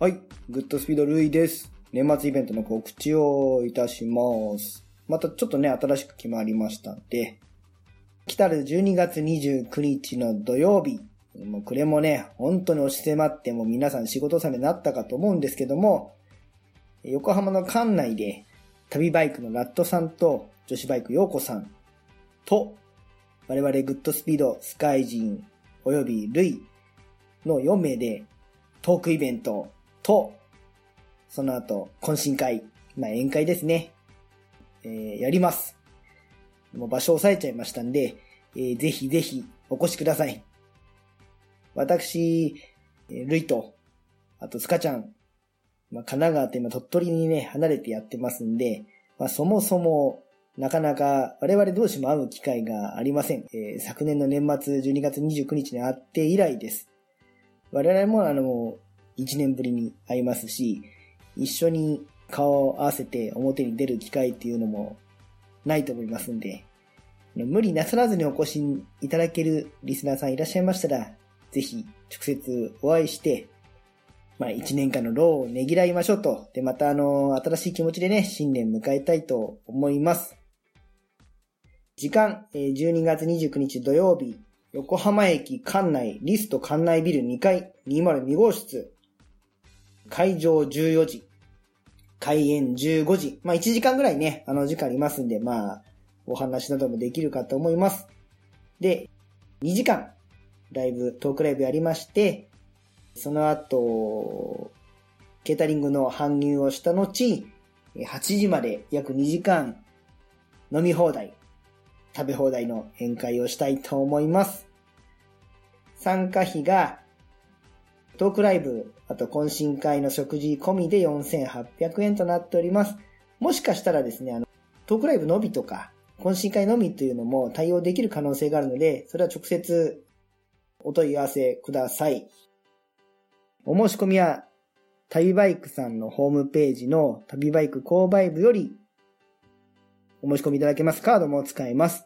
はい。グッドスピードルイです。年末イベントの告知をいたします。またちょっとね、新しく決まりましたんで、来たる12月29日の土曜日、もうこれもね、本当に押し迫っても皆さん仕事納めになったかと思うんですけども、横浜の関内で旅バイクのラットさんと女子バイクヨーコさんと我々グッドスピードスカイジンおよびルイの4名でトークイベントと、その後懇親会、まあ宴会ですね、えーやります。もう場所押さえちゃいましたんで、えーぜひぜひお越しください。私、ルイと、あとスカちゃん、まあ、神奈川と今鳥取にね、離れてやってますんで、まあ、そもそも、なかなか我々同士も会う機会がありません。えー昨年の年末12月29日に会って以来です。我々もあの、1年ぶりに会いますし、一緒に顔を合わせて表に出る機会っていうのもないと思いますんで、無理なさらずにお越しいただけるリスナーさんいらっしゃいましたら、ぜひ直接お会いして、まあ一年間の労をねぎらいましょうと。で、またあの、新しい気持ちでね、新年迎えたいと思います。時間、12月29日土曜日、横浜駅館内、リスト館内ビル2階202号室。会場14時。開演15時。まあ1時間ぐらいね、あの時間ありますんで、まあ、お話などもできるかと思います。で、2時間、ライブ、トークライブやりまして、その後、ケータリングの搬入をした後、8時まで約2時間飲み放題、食べ放題の宴会をしたいと思います。参加費が、トークライブ、あと懇親会の食事込みで4800円となっております。もしかしたらですね、あの、トークライブのみとか、懇親会のみというのも対応できる可能性があるので、それは直接お問い合わせください。お申し込みは、旅バイクさんのホームページの旅バイク購買部よりお申し込みいただけます。カードも使えます。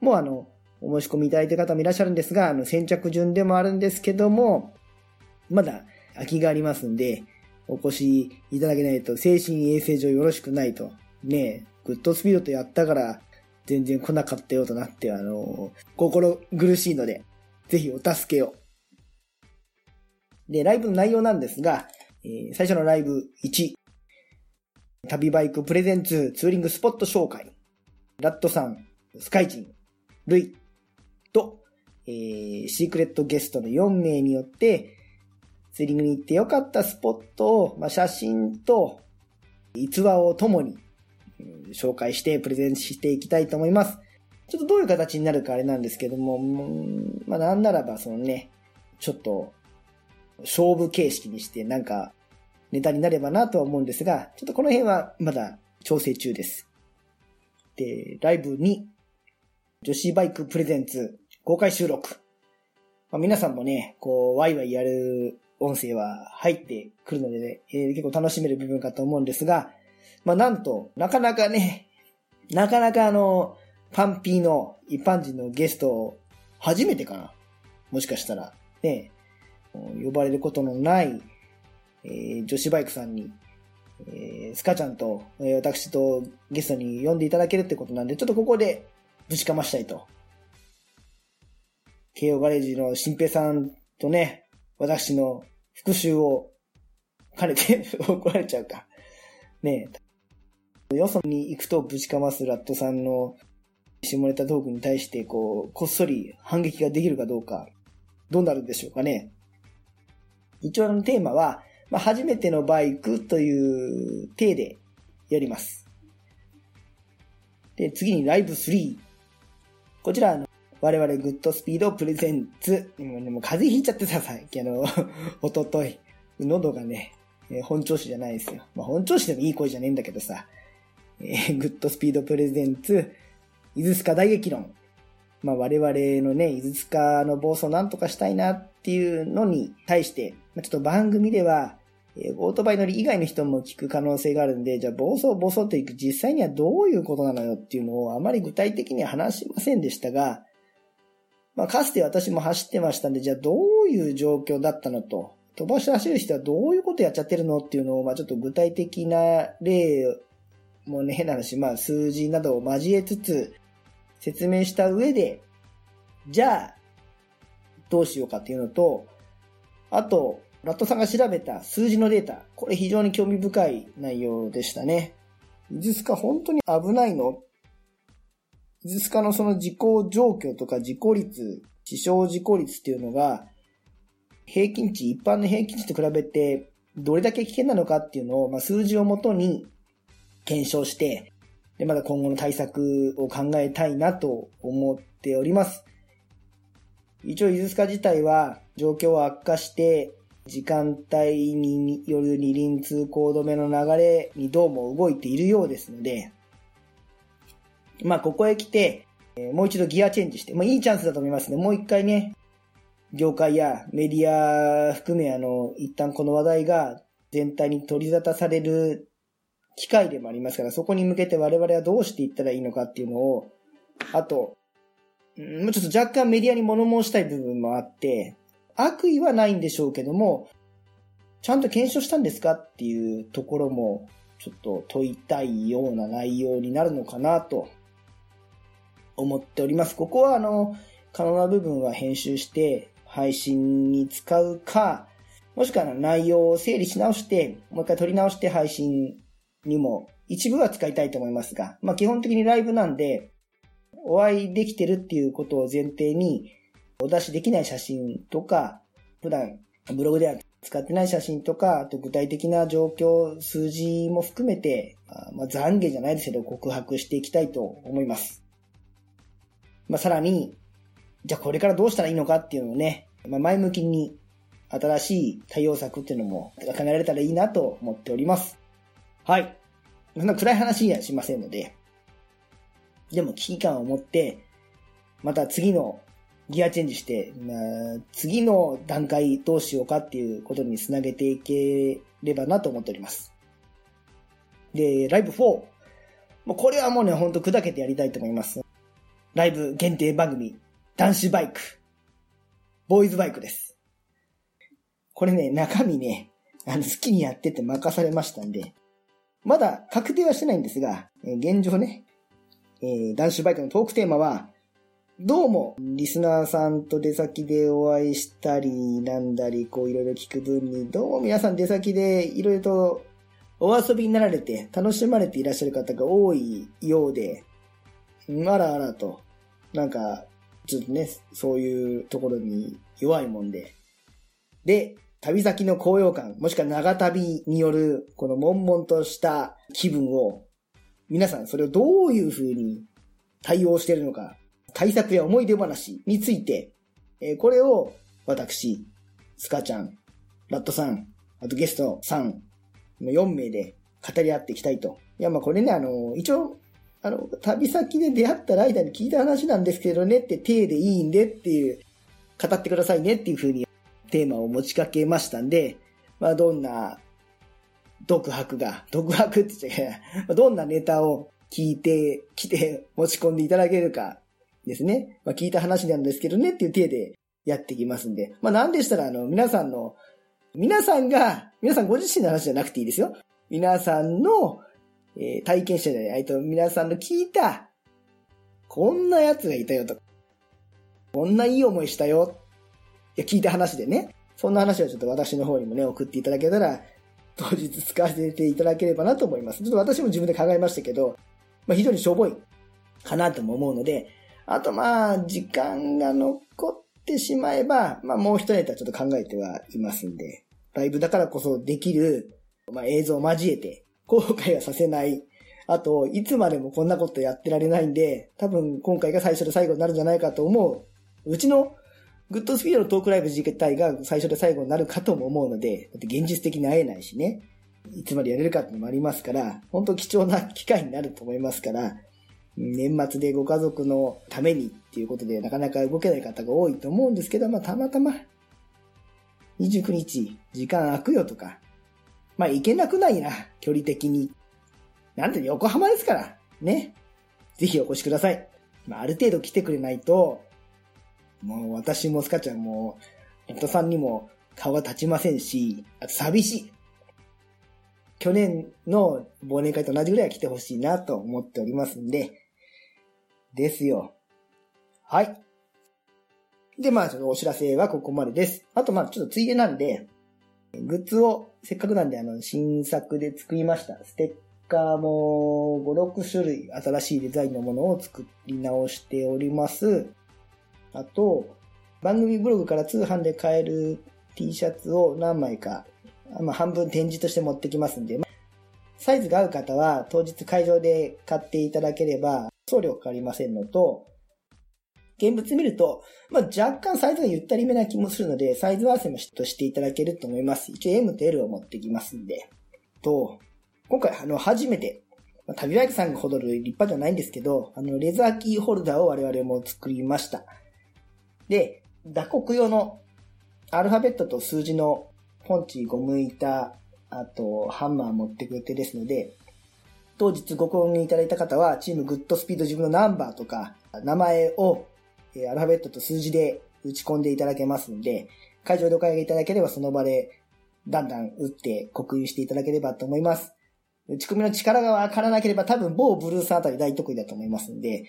もうあの、お申し込みいただいてる方もいらっしゃるんですが、あの、先着順でもあるんですけども、まだ空きがありますんで、お越しいただけないと精神衛生上よろしくないと。ねえ、グッドスピードとやったから全然来なかったよとなって、あの、心苦しいので、ぜひお助けを。で、ライブの内容なんですが、えー最初のライブ1、旅バイクプレゼンツツーリングスポット紹介、ラットさん、スカイジン、ルイと、えーシークレットゲストの4名によって、ツーリングに行ってよかったスポットを、まあ、写真と逸話をともに、紹介してプレゼンしていきたいと思います。ちょっとどういう形になるかあれなんですけども、うんまあなんならばそのね、ちょっと勝負形式にしてなんかネタになればなとは思うんですが、ちょっとこの辺はまだ調整中です。で、ライブ2、女子バイクプレゼンツ公開収録。まあ、皆さんもね、こう、ワイワイやる音声は入ってくるので、ねえー結構楽しめる部分かと思うんですが、まあ、なんと、なかなかね、なかなかあの、パンピーの一般人のゲスト、初めてかな。もしかしたら、ね、呼ばれることのない、えー女子バイクさんに、えースカちゃんと、えー私とゲストに呼んでいただけるってことなんで、ちょっとここでぶちかましたいと。慶応ガレージの新平さんとね、私の復習を兼ねて 怒られちゃうか。ねえ。よそに行くとぶちかますラットさんの下ネタトークに対して、こう、こっそり反撃ができるかどうか、どうなるんでしょうかね。一応あのテーマは、まあ、初めてのバイクという体でやります。で、次にライブ3。こちら、我々グッドスピードプレゼンツ。もうねも風邪ひいちゃってさ、さっきあの、おととい。喉がね、えー本調子じゃないですよ。まあ、本調子でもいい声じゃねえんだけどさ。えーグッドスピードプレゼンツ、伊豆スカ大激論。まあ、我々のね、伊豆スカの暴走なんとかしたいなっていうのに対して、まあ、ちょっと番組では、えーオートバイ乗り以外の人も聞く可能性があるんで、じゃあ暴走暴走っていく実際にはどういうことなのよっていうのをあまり具体的には話しませんでしたが、まあ、かつて私も走ってましたんで、じゃあどういう状況だったのと。飛ばして走る人はどういうことやっちゃってるのっていうのを、まあちょっと具体的な例もね、変な話、まあ数字などを交えつつ説明した上で、じゃあ、どうしようかっていうのと、あと、ラットさんが調べた数字のデータ、これ非常に興味深い内容でしたね。イズスカ本当に危ないのイズスカのその事故状況とか事故率、死傷事故率っていうのが、平均値、一般の平均値と比べて、どれだけ危険なのかっていうのを、まあ、数字をもとに検証して、で、まだ今後の対策を考えたいなと思っております。一応、伊豆スカ自体は状況を悪化して、時間帯による二輪通行止めの流れにどうも動いているようですので、まあ、ここへ来て、えもう一度ギアチェンジして、まあ、いいチャンスだと思いますね。もう一回ね、業界やメディア含めあの、一旦この話題が全体に取り沙汰される機会でもありますから、そこに向けて我々はどうしていったらいいのかっていうのを、あと、もうちょっと若干メディアに物申したい部分もあって、悪意はないんでしょうけども、ちゃんと検証したんですかっていうところも、ちょっと問いたいような内容になるのかなと思っております。ここはあの、可能な部分は編集して配信に使うか、もしくは内容を整理し直して、もう一回取り直して配信にも一部は使いたいと思いますが、まあ基本的にライブなんで、お会いできてるっていうことを前提に、お出しできない写真とか、普段ブログでは使ってない写真とか、あと具体的な状況、数字も含めて、まあ、懺悔じゃないですけど、告白していきたいと思います。まあ、さらに、じゃあこれからどうしたらいいのかっていうのをね、まあ、前向きに新しい対応策っていうのも考えられたらいいなと思っております。はい。そんな暗い話にはしませんので、でも危機感を持って、また次のギアチェンジして、まあ、次の段階どうしようかっていうことにつなげていければなと思っております。で、ライブ4。もうこれはもうね、ほんと砕けてやりたいと思います。ライブ限定番組、男子バイク、ボーイズバイクです。これね、中身ね、あの、好きにやってて任されましたんで、まだ確定はしてないんですがえ、現状ね、えー、男子バイクのトークテーマは、どうも、リスナーさんと出先でお会いしたり、なんだり、こういろいろ聞く分に、どうも皆さん出先でいろいろとお遊びになられて楽しまれていらっしゃる方が多いようで、あらあらと、なんか、ちょっとね、そういうところに弱いもんで。で、旅先の高揚感、もしくは長旅による、この悶々とした気分を、皆さんそれをどういう風に対応しているのか、対策や思い出話について、えー、これを私、スカちゃん、ラットさん、あとゲストさんの4名で語り合っていきたいと。いや、まあこれね、あの、一応あの、旅先で出会ったライダーに聞いた話なんですけどねって体でいいんでっていう、語ってくださいねっていう風にテーマを持ちかけましたんで、まあどんな独白が、独白って言っちゃいけない。どんなネタを聞いてきて持ち込んでいただけるかですね。まあ聞いた話なんですけどねっていう体でやってきますんで。まあなんでしたらあの皆さんの、皆さんが、皆さんご自身の話じゃなくていいですよ。皆さんのえー、体験者で、えっと、皆さんの聞いた、こんな奴がいたよと。こんないい思いしたよ。いや、聞いた話でね。そんな話をちょっと私の方にもね、送っていただけたら、当日使わせていただければなと思います。ちょっと私も自分で考えましたけど、まあ、非常にしょぼいかなとも思うので、あとまあ、時間が残ってしまえば、まあもう一ネタちょっと考えてはいますんで、ライブだからこそできる、まあ映像を交えて、後悔はさせない。あと、いつまでもこんなことやってられないんで、多分今回が最初で最後になるんじゃないかと思う。うちのグッドスピードのトークライブ自体が最初で最後になるかとも思うので、だって現実的に会えないしね。いつまでやれるかっていうのもありますから、本当貴重な機会になると思いますから、年末でご家族のためにっていうことでなかなか動けない方が多いと思うんですけど、まあたまたま29日時間空くよとか、まあ、行けなくないな、距離的に。なんて横浜ですから、ね。ぜひお越しください。まあ、ある程度来てくれないと、もう私もスカちゃんも、ネットさんにも顔が立ちませんし、あと寂しい。去年の忘年会と同じぐらいは来てほしいなと思っておりますんで、ですよ。はい。で、まあ、ちょっとお知らせはここまでです。あと、まあ、ちょっとついでなんで、グッズをせっかくなんで、あの、新作で作りました。ステッカーも5、6種類新しいデザインのものを作り直しております。あと、番組ブログから通販で買える T シャツを何枚か、まあ、半分展示として持ってきますんで、サイズが合う方は当日会場で買っていただければ送料かかりませんのと、現物見ると、まあ、若干サイズがゆったりめな気もするので、サイズ合わせもとしていただけると思います。一応 M と L を持ってきますんで。と、今回、あの、初めて、まあ、旅バイクさんがほどる立派じゃないんですけど、あの、レザーキーホルダーを我々も作りました。で、打刻用のアルファベットと数字のポンチゴム板、あとハンマー持ってくれてですので、当日ご購入いただいた方は、チームグッドスピード自分のナンバーとか、名前をえアルファベットと数字で打ち込んでいただけますんで、会場でお買い上げいただければその場でだんだん打って刻印していただければと思います。打ち込みの力がわからなければ多分某ブルースあたり大得意だと思いますんで、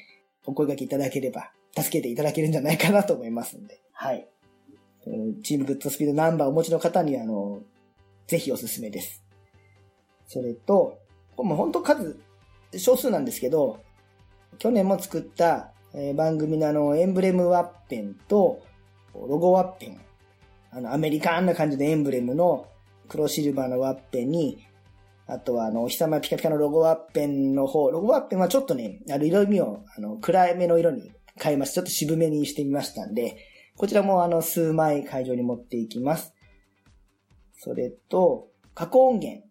お声掛けいただければ助けていただけるんじゃないかなと思いますんで。はい。チームグッドスピードナンバーをお持ちの方にあの、ぜひおすすめです。それと、もう本当数、少数なんですけど、去年も作った、えー、番組のあの、エンブレムワッペンと、ロゴワッペン。あの、アメリカンな感じでエンブレムの黒シルバーのワッペンに、あとはあの、お日様ピカピカのロゴワッペンの方、ロゴワッペンはちょっとね、あの、色味を、あの、暗めの色に変えます。ちょっと渋めにしてみましたんで、こちらもあの、数枚会場に持っていきます。それと、加工音源。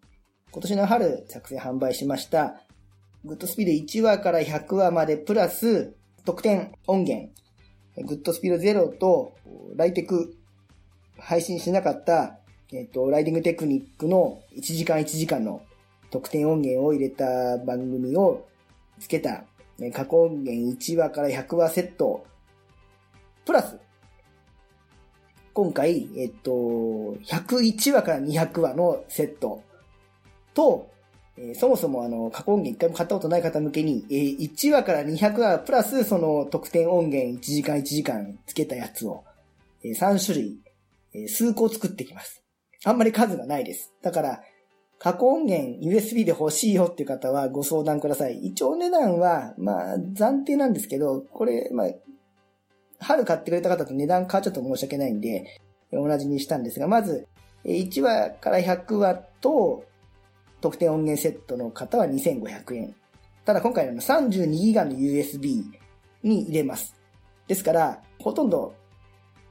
今年の春作成販売しました、グッドスピード1話から100話までプラス特典音源。グッドスピード0とライテク配信しなかった、えっ、と、ライディングテクニックの1時間1時間の特典音源を入れた番組をつけた過去音源1話から100話セット、プラス、今回、えっと、101話から200話のセットと、えー、そもそもあの、過去音源一回も買ったことない方向けに、えー、1話から200話プラスその特典音源1時間1時間つけたやつを、えー、3種類、えー、数個作ってきます。あんまり数がないです。だから、過去音源 USB で欲しいよっていう方はご相談ください。一応値段は、まあ、暫定なんですけど、これ、まあ、春買ってくれた方と値段変わっちゃって申し訳ないんで、同じにしたんですが、まず、1話から100話と、特典音源セットの方は2500円。ただ今回の 32GB の USB に入れます。ですから、ほとんど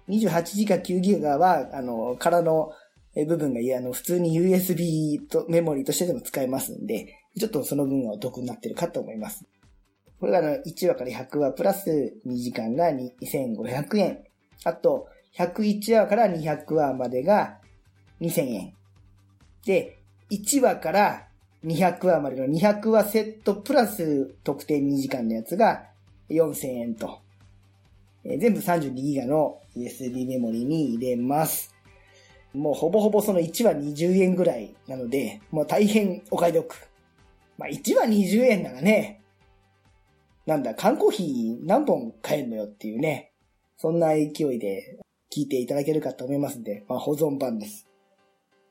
28GB か 9GB は、あの、空の部分が、あの、普通に USB とメモリーとしてでも使えますんで、ちょっとその分はお得になってるかと思います。これがあの、1話から100話プラス2時間が2500円。あと、101話から200話までが2000円。で、1話から200話までの200話セットプラス特典2時間のやつが4000円と。えー、全部 32GB の USB メモリに入れます。もうほぼほぼその1話20円ぐらいなので、もう大変お買い得。まあ1話20円ならね、なんだ、缶コーヒー何本買えんのよっていうね、そんな勢いで聞いていただけるかと思いますんで、まあ保存版です。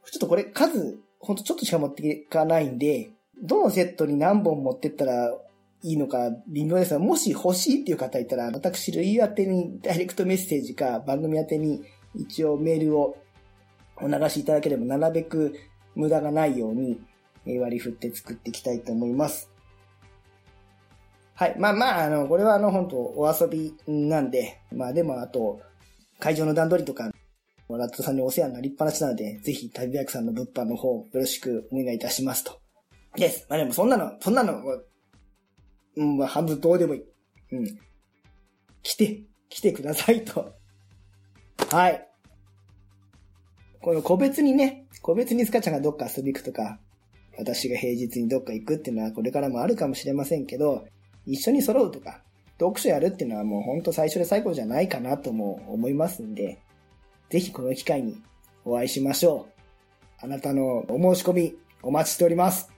ちょっとこれ数、ほんとちょっとしか持っていかないんで、どのセットに何本持ってったらいいのか微妙ですが、もし欲しいっていう方いたら、私、類宛てにダイレクトメッセージか番組宛てに一応メールをお流しいただければ、なるべく無駄がないように割り振って作っていきたいと思います。はい。まあまあ、あの、これはあの、本当お遊びなんで、まあでもあと、会場の段取りとか、ラットさんにお世話になりっぱなしなので、ぜひ旅バイクさんの物販の方、よろしくお願いいたしますと。です。まあでもそんなの、そんなの、うん、まあ半分どうでもいい。うん。来て、来てくださいと。はい。この個別にね、個別にスカちゃんがどっか遊び行くとか、私が平日にどっか行くっていうのはこれからもあるかもしれませんけど、一緒に揃うとか、読書やるっていうのはもうほんと最初で最後じゃないかなとも思いますんで、ぜひこの機会にお会いしましょう。あなたのお申し込みお待ちしております。